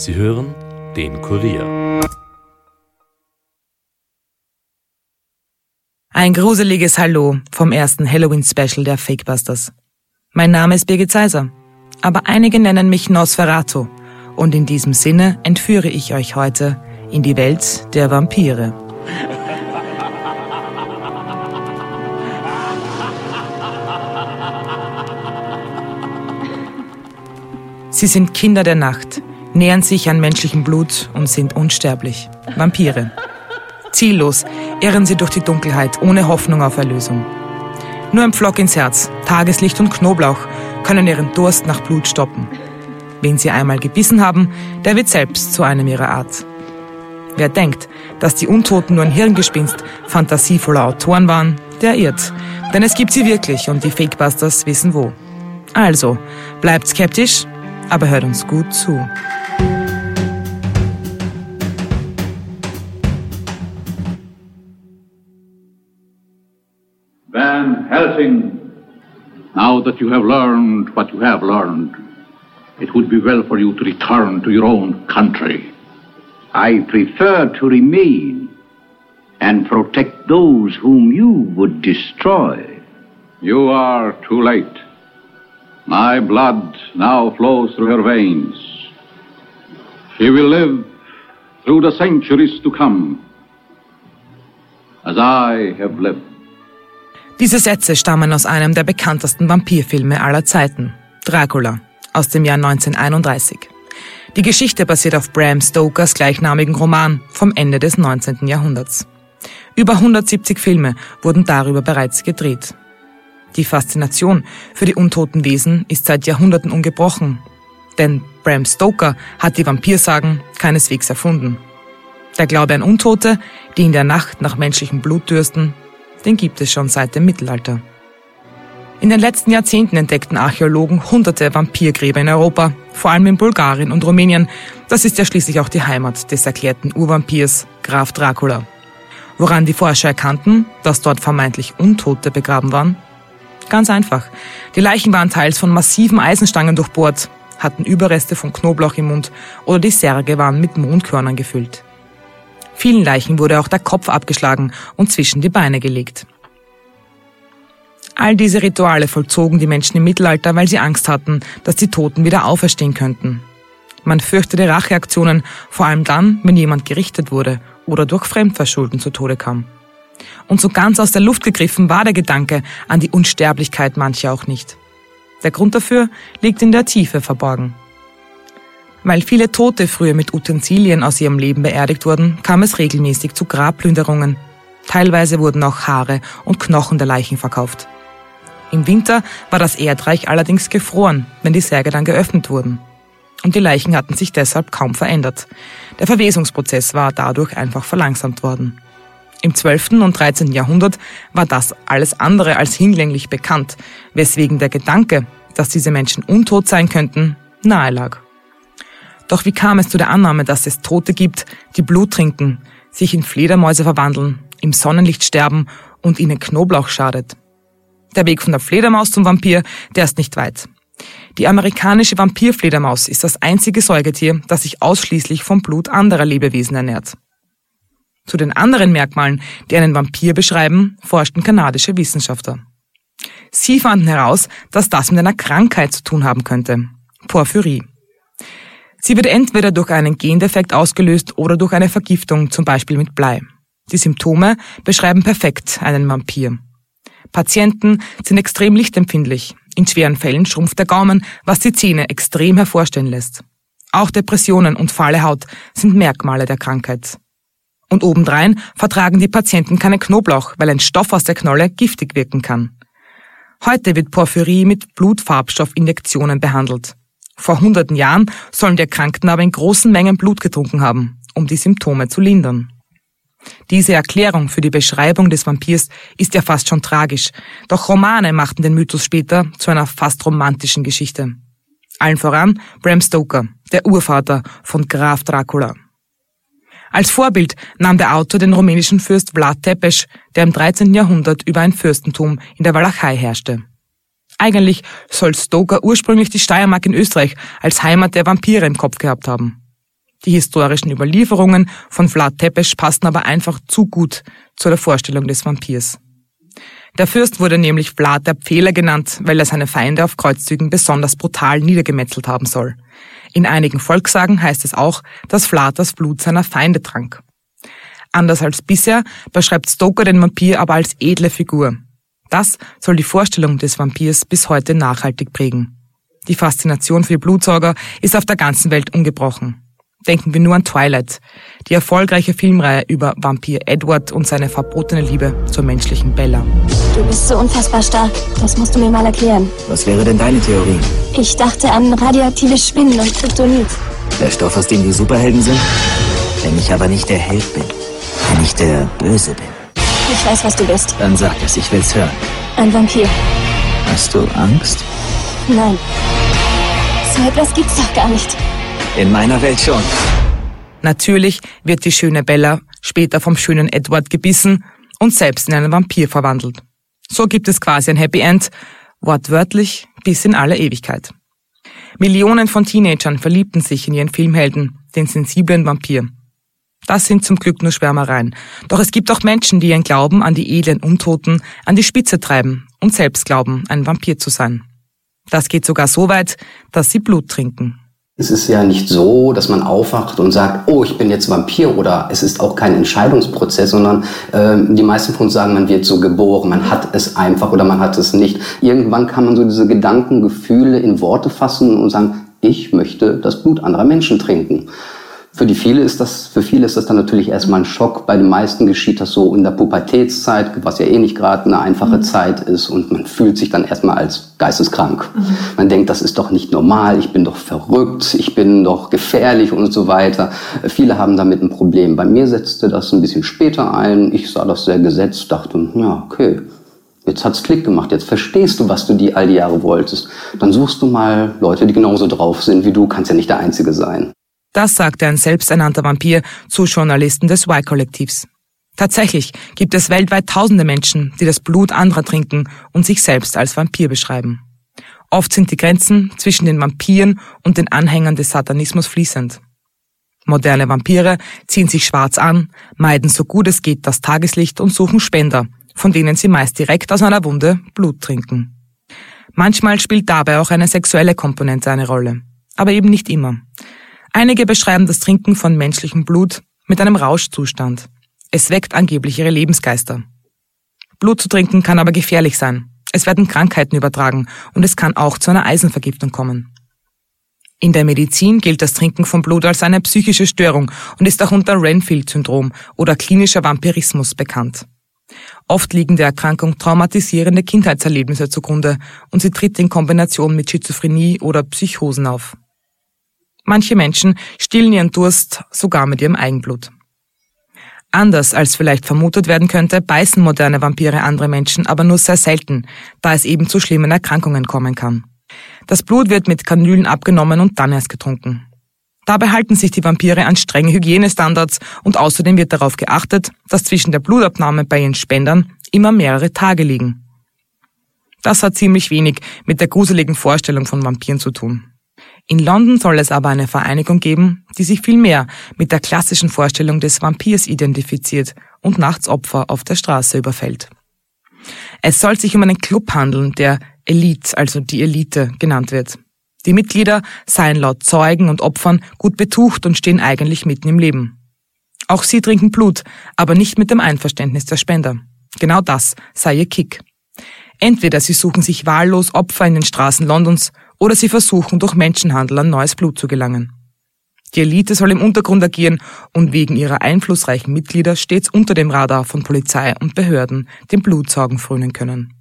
Sie hören den Kurier. Ein gruseliges Hallo vom ersten Halloween-Special der Fakebusters. Mein Name ist Birgit Seiser, aber einige nennen mich Nosferatu und in diesem Sinne entführe ich euch heute in die Welt der Vampire. Sie sind Kinder der Nacht, nähern sich an menschlichem Blut und sind unsterblich. Vampire. Ziellos irren sie durch die Dunkelheit, ohne Hoffnung auf Erlösung. Nur ein Pflock ins Herz, Tageslicht und Knoblauch können ihren Durst nach Blut stoppen. Wen sie einmal gebissen haben, der wird selbst zu einem ihrer Art. Wer denkt, dass die Untoten nur ein Hirngespinst fantasievoller Autoren waren, der irrt. Denn es gibt sie wirklich und die Fakebusters wissen wo. Also, bleibt skeptisch, aber hört uns gut zu. Helsing, now that you have learned what you have learned, it would be well for you to return to your own country. I prefer to remain and protect those whom you would destroy. You are too late. My blood now flows through her veins. She will live through the centuries to come, as I have lived. Diese Sätze stammen aus einem der bekanntesten Vampirfilme aller Zeiten, Dracula, aus dem Jahr 1931. Die Geschichte basiert auf Bram Stokers gleichnamigen Roman vom Ende des 19. Jahrhunderts. Über 170 Filme wurden darüber bereits gedreht. Die Faszination für die untoten Wesen ist seit Jahrhunderten ungebrochen, denn Bram Stoker hat die Vampirsagen keineswegs erfunden. Der Glaube an Untote, die in der Nacht nach menschlichem Blut dürsten, den gibt es schon seit dem Mittelalter. In den letzten Jahrzehnten entdeckten Archäologen hunderte Vampirgräber in Europa, vor allem in Bulgarien und Rumänien. Das ist ja schließlich auch die Heimat des erklärten Urvampirs Graf Dracula. Woran die Forscher erkannten, dass dort vermeintlich Untote begraben waren? Ganz einfach. Die Leichen waren teils von massiven Eisenstangen durchbohrt, hatten Überreste von Knoblauch im Mund oder die Särge waren mit Mondkörnern gefüllt. Vielen Leichen wurde auch der Kopf abgeschlagen und zwischen die Beine gelegt. All diese Rituale vollzogen die Menschen im Mittelalter, weil sie Angst hatten, dass die Toten wieder auferstehen könnten. Man fürchtete Racheaktionen, vor allem dann, wenn jemand gerichtet wurde oder durch Fremdverschulden zu Tode kam. Und so ganz aus der Luft gegriffen war der Gedanke an die Unsterblichkeit mancher auch nicht. Der Grund dafür liegt in der Tiefe verborgen. Weil viele Tote früher mit Utensilien aus ihrem Leben beerdigt wurden, kam es regelmäßig zu Grabplünderungen. Teilweise wurden auch Haare und Knochen der Leichen verkauft. Im Winter war das Erdreich allerdings gefroren, wenn die Särge dann geöffnet wurden. Und die Leichen hatten sich deshalb kaum verändert. Der Verwesungsprozess war dadurch einfach verlangsamt worden. Im 12. und 13. Jahrhundert war das alles andere als hinlänglich bekannt, weswegen der Gedanke, dass diese Menschen untot sein könnten, nahe lag. Doch wie kam es zu der Annahme, dass es Tote gibt, die Blut trinken, sich in Fledermäuse verwandeln, im Sonnenlicht sterben und ihnen Knoblauch schadet? Der Weg von der Fledermaus zum Vampir, der ist nicht weit. Die amerikanische Vampirfledermaus ist das einzige Säugetier, das sich ausschließlich vom Blut anderer Lebewesen ernährt. Zu den anderen Merkmalen, die einen Vampir beschreiben, forschten kanadische Wissenschaftler. Sie fanden heraus, dass das mit einer Krankheit zu tun haben könnte. Porphyrie. Sie wird entweder durch einen Gendefekt ausgelöst oder durch eine Vergiftung, zum Beispiel mit Blei. Die Symptome beschreiben perfekt einen Vampir. Patienten sind extrem lichtempfindlich. In schweren Fällen schrumpft der Gaumen, was die Zähne extrem hervorstehen lässt. Auch Depressionen und fahle Haut sind Merkmale der Krankheit. Und obendrein vertragen die Patienten keinen Knoblauch, weil ein Stoff aus der Knolle giftig wirken kann. Heute wird Porphyrie mit Blutfarbstoffinjektionen behandelt. Vor hunderten Jahren sollen die Erkrankten aber in großen Mengen Blut getrunken haben, um die Symptome zu lindern. Diese Erklärung für die Beschreibung des Vampirs ist ja fast schon tragisch, doch Romane machten den Mythos später zu einer fast romantischen Geschichte. Allen voran Bram Stoker, der Urvater von Graf Dracula. Als Vorbild nahm der Autor den rumänischen Fürst Vlad Tepes, der im 13. Jahrhundert über ein Fürstentum in der Walachei herrschte. Eigentlich soll Stoker ursprünglich die Steiermark in Österreich als Heimat der Vampire im Kopf gehabt haben. Die historischen Überlieferungen von Vlad Tepes passen aber einfach zu gut zu der Vorstellung des Vampirs. Der Fürst wurde nämlich Vlad der Pfähler genannt, weil er seine Feinde auf Kreuzzügen besonders brutal niedergemetzelt haben soll. In einigen Volkssagen heißt es auch, dass Vlad das Blut seiner Feinde trank. Anders als bisher beschreibt Stoker den Vampir aber als edle Figur. Das soll die Vorstellung des Vampirs bis heute nachhaltig prägen. Die Faszination für die Blutsauger ist auf der ganzen Welt ungebrochen. Denken wir nur an Twilight, die erfolgreiche Filmreihe über Vampir Edward und seine verbotene Liebe zur menschlichen Bella. Du bist so unfassbar stark. Das musst du mir mal erklären. Was wäre denn deine Theorie? Ich dachte an radioaktive Spinnen und Kryptonit. Der Stoff, aus dem die Superhelden sind? Wenn ich aber nicht der Held bin, wenn ich der Böse bin. Ich weiß, was du bist. Dann sag es, ich will's hören. Ein Vampir. Hast du Angst? Nein. So etwas gibt's doch gar nicht. In meiner Welt schon. Natürlich wird die schöne Bella später vom schönen Edward gebissen und selbst in einen Vampir verwandelt. So gibt es quasi ein Happy End, wortwörtlich bis in alle Ewigkeit. Millionen von Teenagern verliebten sich in ihren Filmhelden, den sensiblen Vampir. Das sind zum Glück nur Schwärmereien. Doch es gibt auch Menschen, die ihren Glauben an die edlen Untoten an die Spitze treiben und selbst glauben, ein Vampir zu sein. Das geht sogar so weit, dass sie Blut trinken. Es ist ja nicht so, dass man aufwacht und sagt, oh, ich bin jetzt Vampir oder es ist auch kein Entscheidungsprozess, sondern äh, die meisten von uns sagen, man wird so geboren, man hat es einfach oder man hat es nicht. Irgendwann kann man so diese Gedanken, Gefühle in Worte fassen und sagen, ich möchte das Blut anderer Menschen trinken. Für die viele ist das, für viele ist das dann natürlich erstmal ein Schock. Bei den meisten geschieht das so in der Pubertätszeit, was ja eh nicht gerade eine einfache mhm. Zeit ist und man fühlt sich dann erstmal als geisteskrank. Mhm. Man denkt, das ist doch nicht normal, ich bin doch verrückt, ich bin doch gefährlich und so weiter. Viele haben damit ein Problem. Bei mir setzte das ein bisschen später ein. Ich sah das sehr gesetzt, dachte, ja, okay, Jetzt hat's Klick gemacht, jetzt verstehst du, was du die all die Jahre wolltest. Dann suchst du mal Leute, die genauso drauf sind wie du, kannst ja nicht der Einzige sein. Das sagte ein selbsternannter Vampir zu Journalisten des Y-Kollektivs. Tatsächlich gibt es weltweit tausende Menschen, die das Blut anderer trinken und sich selbst als Vampir beschreiben. Oft sind die Grenzen zwischen den Vampiren und den Anhängern des Satanismus fließend. Moderne Vampire ziehen sich schwarz an, meiden so gut es geht das Tageslicht und suchen Spender, von denen sie meist direkt aus einer Wunde Blut trinken. Manchmal spielt dabei auch eine sexuelle Komponente eine Rolle, aber eben nicht immer. Einige beschreiben das Trinken von menschlichem Blut mit einem Rauschzustand. Es weckt angeblich ihre Lebensgeister. Blut zu trinken kann aber gefährlich sein. Es werden Krankheiten übertragen und es kann auch zu einer Eisenvergiftung kommen. In der Medizin gilt das Trinken von Blut als eine psychische Störung und ist auch unter Renfield-Syndrom oder klinischer Vampirismus bekannt. Oft liegen der Erkrankung traumatisierende Kindheitserlebnisse zugrunde und sie tritt in Kombination mit Schizophrenie oder Psychosen auf. Manche Menschen stillen ihren Durst sogar mit ihrem Eigenblut. Anders als vielleicht vermutet werden könnte, beißen moderne Vampire andere Menschen aber nur sehr selten, da es eben zu schlimmen Erkrankungen kommen kann. Das Blut wird mit Kanülen abgenommen und dann erst getrunken. Dabei halten sich die Vampire an strenge Hygienestandards und außerdem wird darauf geachtet, dass zwischen der Blutabnahme bei ihren Spendern immer mehrere Tage liegen. Das hat ziemlich wenig mit der gruseligen Vorstellung von Vampiren zu tun. In London soll es aber eine Vereinigung geben, die sich viel mehr mit der klassischen Vorstellung des Vampirs identifiziert und nachts Opfer auf der Straße überfällt. Es soll sich um einen Club handeln, der Elite, also die Elite, genannt wird. Die Mitglieder seien laut Zeugen und Opfern gut betucht und stehen eigentlich mitten im Leben. Auch sie trinken Blut, aber nicht mit dem Einverständnis der Spender. Genau das sei ihr Kick. Entweder sie suchen sich wahllos Opfer in den Straßen Londons oder sie versuchen durch Menschenhandel an neues Blut zu gelangen. Die Elite soll im Untergrund agieren und wegen ihrer einflussreichen Mitglieder stets unter dem Radar von Polizei und Behörden dem Blutsaugen frönen können.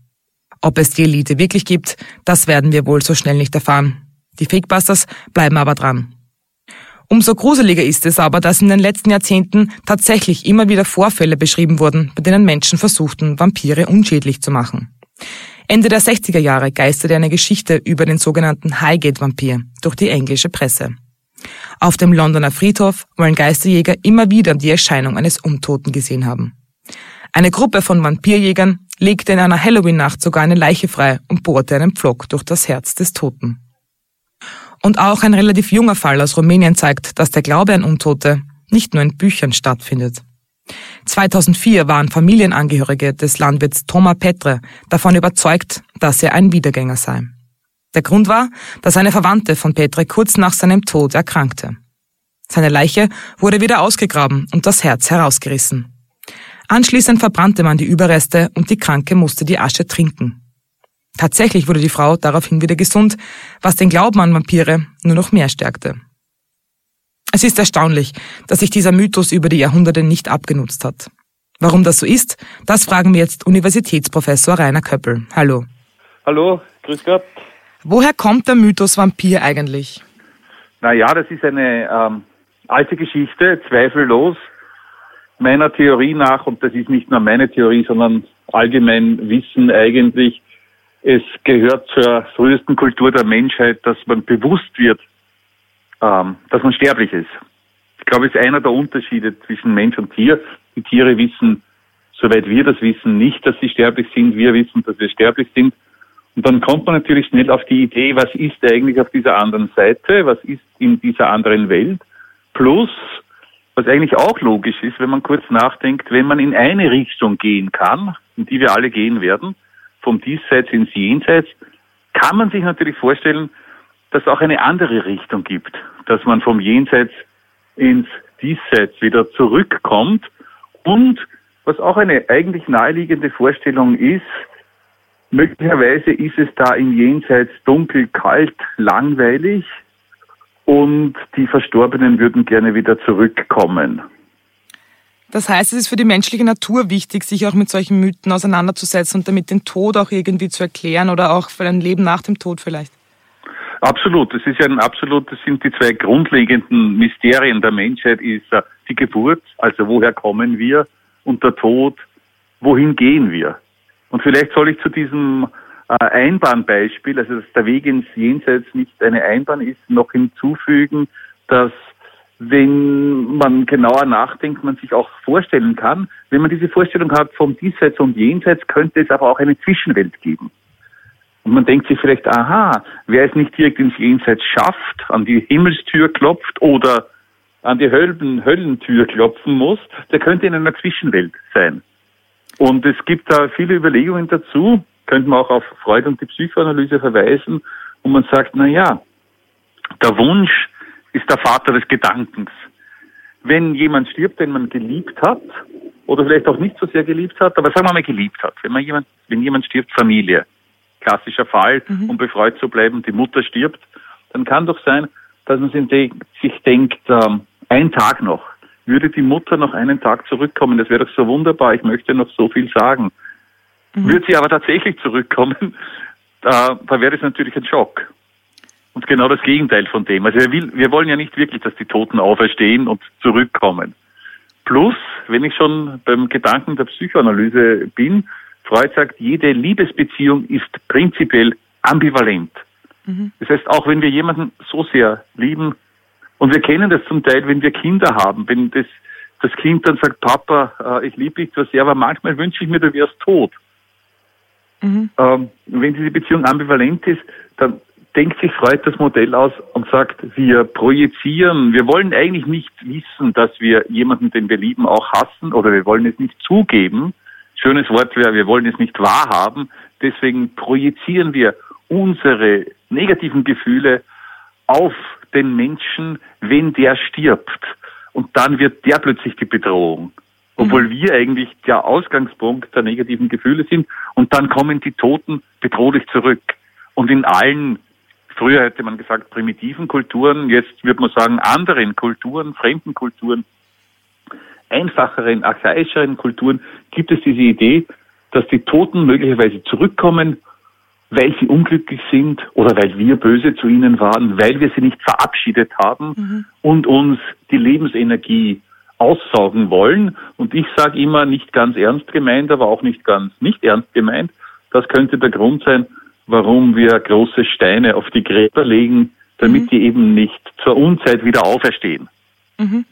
Ob es die Elite wirklich gibt, das werden wir wohl so schnell nicht erfahren. Die Fakebusters bleiben aber dran. Umso gruseliger ist es aber, dass in den letzten Jahrzehnten tatsächlich immer wieder Vorfälle beschrieben wurden, bei denen Menschen versuchten, Vampire unschädlich zu machen. Ende der 60er Jahre geisterte eine Geschichte über den sogenannten Highgate-Vampir durch die englische Presse. Auf dem Londoner Friedhof wollen Geisterjäger immer wieder die Erscheinung eines Untoten gesehen haben. Eine Gruppe von Vampirjägern legte in einer Halloween-Nacht sogar eine Leiche frei und bohrte einen Pflock durch das Herz des Toten. Und auch ein relativ junger Fall aus Rumänien zeigt, dass der Glaube an Untote nicht nur in Büchern stattfindet. 2004 waren Familienangehörige des Landwirts Thomas Petre davon überzeugt, dass er ein Wiedergänger sei. Der Grund war, dass eine Verwandte von Petre kurz nach seinem Tod erkrankte. Seine Leiche wurde wieder ausgegraben und das Herz herausgerissen. Anschließend verbrannte man die Überreste und die Kranke musste die Asche trinken. Tatsächlich wurde die Frau daraufhin wieder gesund, was den Glauben an Vampire nur noch mehr stärkte. Es ist erstaunlich, dass sich dieser Mythos über die Jahrhunderte nicht abgenutzt hat. Warum das so ist, das fragen wir jetzt Universitätsprofessor Rainer Köppel. Hallo. Hallo, grüß Gott. Woher kommt der Mythos Vampir eigentlich? Naja, das ist eine ähm, alte Geschichte, zweifellos. Meiner Theorie nach, und das ist nicht nur meine Theorie, sondern allgemein Wissen eigentlich, es gehört zur frühesten Kultur der Menschheit, dass man bewusst wird, ähm, dass man sterblich ist. Ich glaube, es ist einer der Unterschiede zwischen Mensch und Tier. Die Tiere wissen, soweit wir das wissen, nicht, dass sie sterblich sind. Wir wissen, dass wir sterblich sind. Und dann kommt man natürlich schnell auf die Idee, was ist eigentlich auf dieser anderen Seite? Was ist in dieser anderen Welt? Plus, was eigentlich auch logisch ist, wenn man kurz nachdenkt, wenn man in eine Richtung gehen kann, in die wir alle gehen werden, vom Diesseits ins Jenseits, kann man sich natürlich vorstellen, dass es auch eine andere Richtung gibt, dass man vom Jenseits ins Diesseits wieder zurückkommt und was auch eine eigentlich naheliegende Vorstellung ist, möglicherweise ist es da im Jenseits dunkel, kalt, langweilig und die Verstorbenen würden gerne wieder zurückkommen. Das heißt, es ist für die menschliche Natur wichtig, sich auch mit solchen Mythen auseinanderzusetzen und damit den Tod auch irgendwie zu erklären oder auch für ein Leben nach dem Tod vielleicht. Absolut. Das ist ja ein absolut, das sind die zwei grundlegenden Mysterien der Menschheit, ist äh, die Geburt, also woher kommen wir, und der Tod, wohin gehen wir. Und vielleicht soll ich zu diesem äh, Einbahnbeispiel, also dass der Weg ins Jenseits nicht eine Einbahn ist, noch hinzufügen, dass wenn man genauer nachdenkt, man sich auch vorstellen kann, wenn man diese Vorstellung hat vom Diesseits und Jenseits, könnte es aber auch eine Zwischenwelt geben. Und man denkt sich vielleicht, aha, wer es nicht direkt ins Jenseits schafft, an die Himmelstür klopft oder an die Höllen, Höllentür klopfen muss, der könnte in einer Zwischenwelt sein. Und es gibt da viele Überlegungen dazu, könnte man auch auf Freud und die Psychoanalyse verweisen, wo man sagt, na ja, der Wunsch ist der Vater des Gedankens. Wenn jemand stirbt, den man geliebt hat, oder vielleicht auch nicht so sehr geliebt hat, aber sagen wir mal geliebt hat, wenn man jemand, wenn jemand stirbt, Familie, klassischer Fall, mhm. um befreut zu bleiben, die Mutter stirbt, dann kann doch sein, dass man sich denkt, ähm, ein Tag noch, würde die Mutter noch einen Tag zurückkommen, das wäre doch so wunderbar, ich möchte noch so viel sagen. Mhm. Würde sie aber tatsächlich zurückkommen, da, da wäre es natürlich ein Schock. Und genau das Gegenteil von dem. Also wir, will, wir wollen ja nicht wirklich, dass die Toten auferstehen und zurückkommen. Plus, wenn ich schon beim Gedanken der Psychoanalyse bin, Freud sagt, jede Liebesbeziehung ist prinzipiell ambivalent. Mhm. Das heißt, auch wenn wir jemanden so sehr lieben, und wir kennen das zum Teil, wenn wir Kinder haben, wenn das, das Kind dann sagt, Papa, äh, ich liebe dich zwar sehr, aber manchmal wünsche ich mir, du wärst tot. Mhm. Ähm, wenn diese Beziehung ambivalent ist, dann denkt sich Freud das Modell aus und sagt, wir projizieren, wir wollen eigentlich nicht wissen, dass wir jemanden, den wir lieben, auch hassen oder wir wollen es nicht zugeben. Schönes Wort wäre, wir wollen es nicht wahrhaben. Deswegen projizieren wir unsere negativen Gefühle auf den Menschen, wenn der stirbt. Und dann wird der plötzlich die Bedrohung. Obwohl mhm. wir eigentlich der Ausgangspunkt der negativen Gefühle sind. Und dann kommen die Toten bedrohlich zurück. Und in allen, früher hätte man gesagt primitiven Kulturen, jetzt würde man sagen anderen Kulturen, fremden Kulturen, einfacheren, archaischeren Kulturen gibt es diese Idee, dass die Toten möglicherweise zurückkommen weil sie unglücklich sind oder weil wir böse zu ihnen waren, weil wir sie nicht verabschiedet haben mhm. und uns die Lebensenergie aussaugen wollen. Und ich sage immer, nicht ganz ernst gemeint, aber auch nicht ganz nicht ernst gemeint. Das könnte der Grund sein, warum wir große Steine auf die Gräber legen, damit mhm. die eben nicht zur Unzeit wieder auferstehen. Mhm.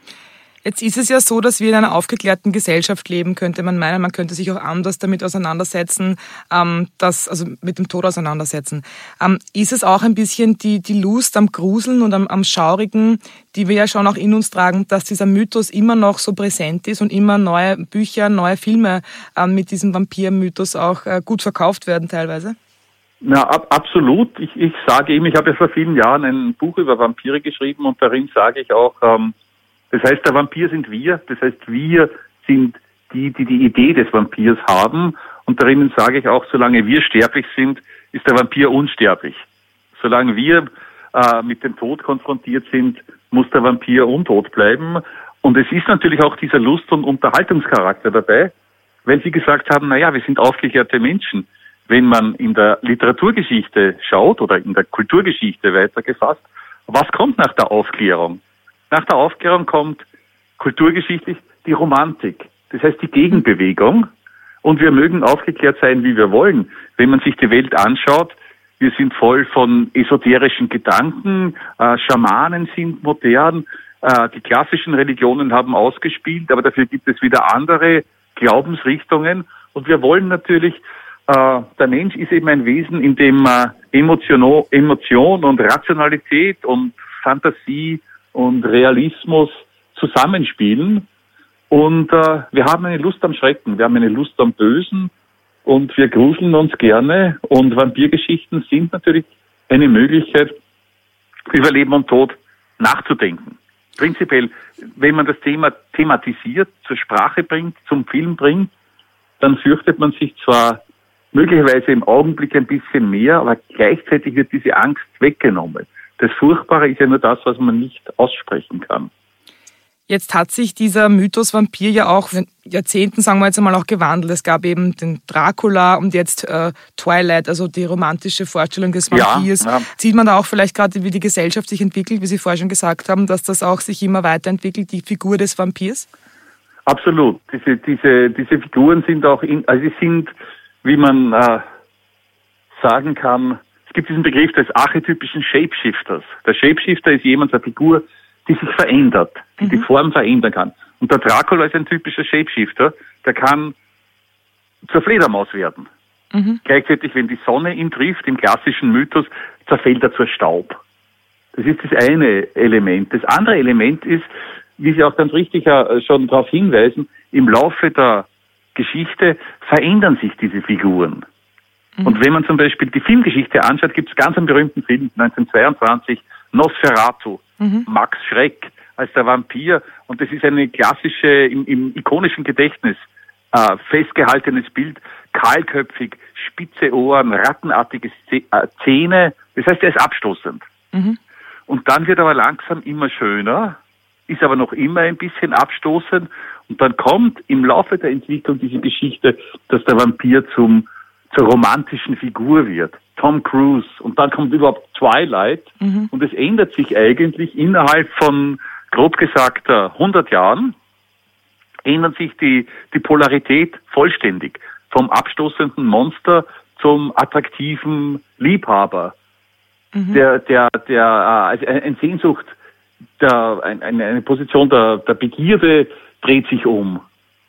Jetzt ist es ja so, dass wir in einer aufgeklärten Gesellschaft leben, könnte man meinen. Man könnte sich auch anders damit auseinandersetzen, ähm, das, also mit dem Tod auseinandersetzen. Ähm, ist es auch ein bisschen die, die Lust am Gruseln und am, am Schaurigen, die wir ja schon auch in uns tragen, dass dieser Mythos immer noch so präsent ist und immer neue Bücher, neue Filme ähm, mit diesem Vampir-Mythos auch äh, gut verkauft werden teilweise? Na, ab, absolut. Ich, ich sage eben, ich habe ja vor vielen Jahren ein Buch über Vampire geschrieben und darin sage ich auch, ähm, das heißt, der Vampir sind wir. Das heißt, wir sind die, die die Idee des Vampirs haben. Und darin sage ich auch, solange wir sterblich sind, ist der Vampir unsterblich. Solange wir äh, mit dem Tod konfrontiert sind, muss der Vampir untot bleiben. Und es ist natürlich auch dieser Lust- und Unterhaltungscharakter dabei, weil Sie gesagt haben, naja, wir sind aufgeklärte Menschen. Wenn man in der Literaturgeschichte schaut oder in der Kulturgeschichte weitergefasst, was kommt nach der Aufklärung? Nach der Aufklärung kommt kulturgeschichtlich die Romantik. Das heißt die Gegenbewegung. Und wir mögen aufgeklärt sein, wie wir wollen. Wenn man sich die Welt anschaut, wir sind voll von esoterischen Gedanken, äh, Schamanen sind modern, äh, die klassischen Religionen haben ausgespielt, aber dafür gibt es wieder andere Glaubensrichtungen. Und wir wollen natürlich, äh, der Mensch ist eben ein Wesen, in dem äh, Emotion, Emotion und Rationalität und Fantasie und Realismus zusammenspielen. Und äh, wir haben eine Lust am Schrecken, wir haben eine Lust am Bösen und wir gruseln uns gerne. Und Vampirgeschichten sind natürlich eine Möglichkeit, über Leben und Tod nachzudenken. Prinzipiell, wenn man das Thema thematisiert, zur Sprache bringt, zum Film bringt, dann fürchtet man sich zwar möglicherweise im Augenblick ein bisschen mehr, aber gleichzeitig wird diese Angst weggenommen. Das Furchtbare ist ja nur das, was man nicht aussprechen kann. Jetzt hat sich dieser Mythos Vampir ja auch in Jahrzehnten, sagen wir jetzt einmal, auch gewandelt. Es gab eben den Dracula und jetzt äh, Twilight, also die romantische Vorstellung des Vampirs. Ja, ja. Sieht man da auch vielleicht gerade, wie die Gesellschaft sich entwickelt, wie Sie vorher schon gesagt haben, dass das auch sich immer weiterentwickelt, die Figur des Vampirs? Absolut. Diese, diese, diese Figuren sind auch, in, also sie sind, wie man äh, sagen kann, gibt diesen Begriff des archetypischen Shapeshifters. Der Shapeshifter ist jemand, eine Figur, die sich verändert, die mhm. die Form verändern kann. Und der Dracula ist ein typischer Shapeshifter, der kann zur Fledermaus werden. Mhm. Gleichzeitig, wenn die Sonne ihn trifft, im klassischen Mythos, zerfällt er zur Staub. Das ist das eine Element. Das andere Element ist, wie Sie auch ganz richtig äh, schon darauf hinweisen, im Laufe der Geschichte verändern sich diese Figuren. Mhm. Und wenn man zum Beispiel die Filmgeschichte anschaut, gibt es ganz einen berühmten Film, 1922, Nosferatu, mhm. Max Schreck als der Vampir. Und das ist eine klassische, im, im ikonischen Gedächtnis äh, festgehaltenes Bild, kahlköpfig, spitze Ohren, rattenartige äh, Zähne. Das heißt, er ist abstoßend. Mhm. Und dann wird er aber langsam immer schöner, ist aber noch immer ein bisschen abstoßend. Und dann kommt im Laufe der Entwicklung diese Geschichte, dass der Vampir zum zur romantischen Figur wird. Tom Cruise und dann kommt überhaupt Twilight mhm. und es ändert sich eigentlich innerhalb von grob gesagt 100 Jahren ändert sich die, die Polarität vollständig vom abstoßenden Monster zum attraktiven Liebhaber. Mhm. Der, der, der, äh, also ein Sehnsucht, der, eine, eine Position der, der Begierde dreht sich um.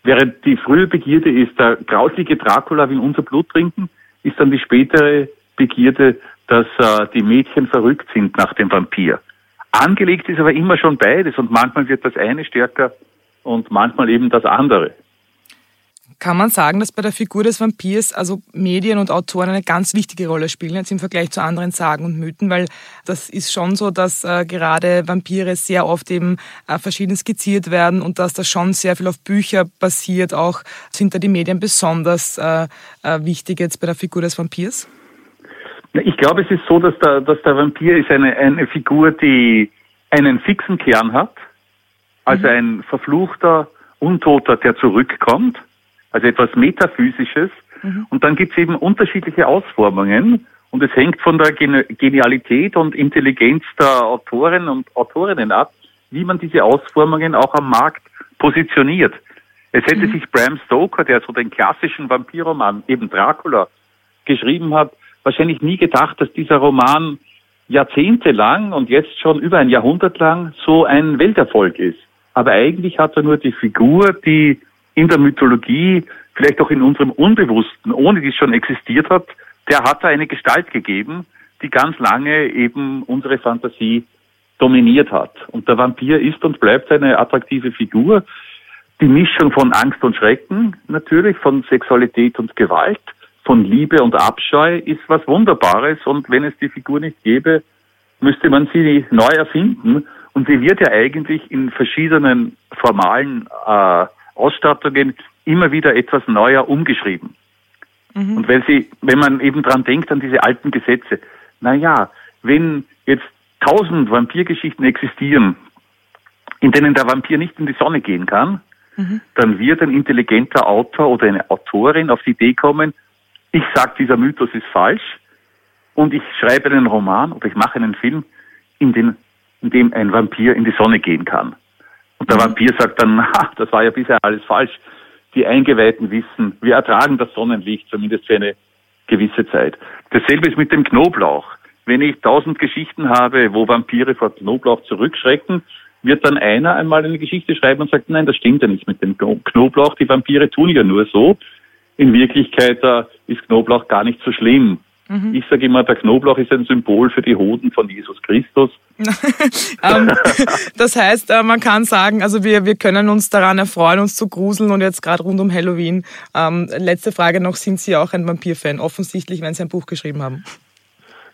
Während die frühe Begierde ist, der grausliche Dracula will unser Blut trinken, ist dann die spätere Begierde, dass äh, die Mädchen verrückt sind nach dem Vampir. Angelegt ist aber immer schon beides und manchmal wird das eine stärker und manchmal eben das andere. Kann man sagen, dass bei der Figur des Vampirs also Medien und Autoren eine ganz wichtige Rolle spielen, jetzt im Vergleich zu anderen Sagen und Mythen, weil das ist schon so, dass äh, gerade Vampire sehr oft eben äh, verschieden skizziert werden und dass das schon sehr viel auf Bücher basiert. Auch sind da die Medien besonders äh, äh wichtig jetzt bei der Figur des Vampirs? Ich glaube, es ist so, dass der, dass der Vampir ist eine, eine Figur, die einen fixen Kern hat, also mhm. ein verfluchter Untoter, der zurückkommt also etwas Metaphysisches. Mhm. Und dann gibt es eben unterschiedliche Ausformungen und es hängt von der Genialität und Intelligenz der Autoren und Autorinnen ab, wie man diese Ausformungen auch am Markt positioniert. Es hätte mhm. sich Bram Stoker, der so den klassischen Vampirroman, eben Dracula, geschrieben hat, wahrscheinlich nie gedacht, dass dieser Roman jahrzehntelang und jetzt schon über ein Jahrhundert lang so ein Welterfolg ist. aber eigentlich hat er nur die Figur, die in der Mythologie, vielleicht auch in unserem Unbewussten, ohne die es schon existiert hat, der hat da eine Gestalt gegeben, die ganz lange eben unsere Fantasie dominiert hat. Und der Vampir ist und bleibt eine attraktive Figur. Die Mischung von Angst und Schrecken natürlich, von Sexualität und Gewalt, von Liebe und Abscheu ist was Wunderbares. Und wenn es die Figur nicht gäbe, müsste man sie neu erfinden. Und sie wird ja eigentlich in verschiedenen formalen äh, Ausstattungen immer wieder etwas neuer umgeschrieben. Mhm. Und weil sie, wenn man eben dran denkt an diese alten Gesetze, na ja, wenn jetzt tausend Vampirgeschichten existieren, in denen der Vampir nicht in die Sonne gehen kann, mhm. dann wird ein intelligenter Autor oder eine Autorin auf die Idee kommen, ich sage, dieser Mythos ist falsch und ich schreibe einen Roman oder ich mache einen Film, in, den, in dem ein Vampir in die Sonne gehen kann. Und der. Vampir sagt dann, ha, das war ja bisher alles falsch. Die Eingeweihten wissen, wir ertragen das Sonnenlicht zumindest für eine gewisse Zeit. Dasselbe ist mit dem Knoblauch. Wenn ich tausend Geschichten habe, wo Vampire vor Knoblauch zurückschrecken, wird dann einer einmal eine Geschichte schreiben und sagt, nein, das stimmt ja nicht mit dem Knoblauch. Die Vampire tun ja nur so. In Wirklichkeit äh, ist Knoblauch gar nicht so schlimm. Mhm. Ich sage immer, der Knoblauch ist ein Symbol für die Hoden von Jesus Christus. ähm, das heißt, äh, man kann sagen, also wir, wir können uns daran erfreuen, uns zu gruseln und jetzt gerade rund um Halloween. Ähm, letzte Frage noch, sind Sie auch ein Vampir-Fan? Offensichtlich, wenn Sie ein Buch geschrieben haben.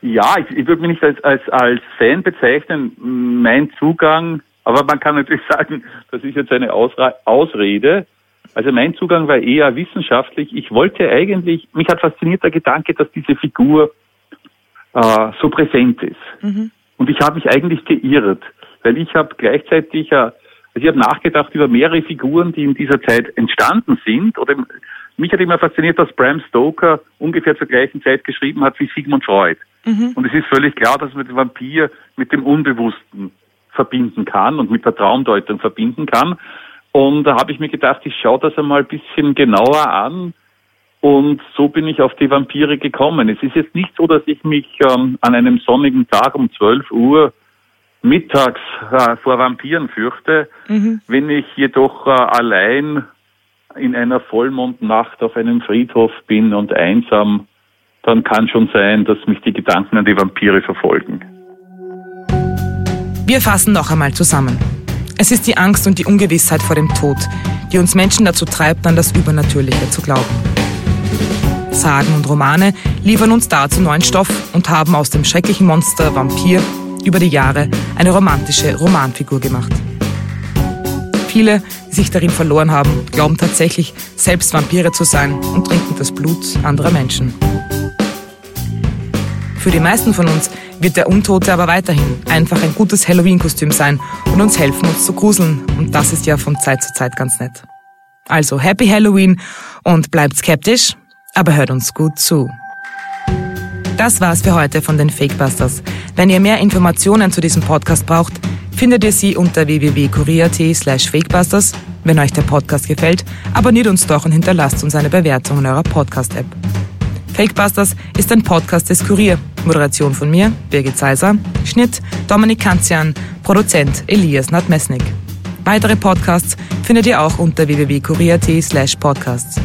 Ja, ich, ich würde mich nicht als, als, als Fan bezeichnen. Mein Zugang, aber man kann natürlich sagen, das ist jetzt eine Ausra Ausrede. Also mein Zugang war eher wissenschaftlich. Ich wollte eigentlich, mich hat fasziniert der Gedanke, dass diese Figur äh, so präsent ist. Mhm. Und ich habe mich eigentlich geirrt, weil ich habe gleichzeitig, äh, also ich habe nachgedacht über mehrere Figuren, die in dieser Zeit entstanden sind. Oder mich hat immer fasziniert, dass Bram Stoker ungefähr zur gleichen Zeit geschrieben hat wie Sigmund Freud. Mhm. Und es ist völlig klar, dass man den Vampir mit dem Unbewussten verbinden kann und mit der Traumdeutung verbinden kann. Und da habe ich mir gedacht, ich schaue das einmal ein bisschen genauer an. Und so bin ich auf die Vampire gekommen. Es ist jetzt nicht so, dass ich mich ähm, an einem sonnigen Tag um 12 Uhr mittags äh, vor Vampiren fürchte. Mhm. Wenn ich jedoch äh, allein in einer Vollmondnacht auf einem Friedhof bin und einsam, dann kann schon sein, dass mich die Gedanken an die Vampire verfolgen. Wir fassen noch einmal zusammen. Es ist die Angst und die Ungewissheit vor dem Tod, die uns Menschen dazu treibt, an das Übernatürliche zu glauben. Sagen und Romane liefern uns dazu neuen Stoff und haben aus dem schrecklichen Monster Vampir über die Jahre eine romantische Romanfigur gemacht. Viele, die sich darin verloren haben, glauben tatsächlich, selbst Vampire zu sein und trinken das Blut anderer Menschen. Für die meisten von uns wird der Untote aber weiterhin einfach ein gutes Halloween-Kostüm sein und uns helfen, uns zu gruseln. Und das ist ja von Zeit zu Zeit ganz nett. Also Happy Halloween und bleibt skeptisch, aber hört uns gut zu. Das war's für heute von den Fakebusters. Wenn ihr mehr Informationen zu diesem Podcast braucht, findet ihr sie unter www.kurier.at slash fakebusters. Wenn euch der Podcast gefällt, abonniert uns doch und hinterlasst uns eine Bewertung in eurer Podcast-App. Fakebusters ist ein Podcast des Kurier. Moderation von mir, Birgit Seiser. Schnitt Dominik Kanzian. Produzent Elias Nadmesnik. Weitere Podcasts findet ihr auch unter www.kurier.at slash podcasts.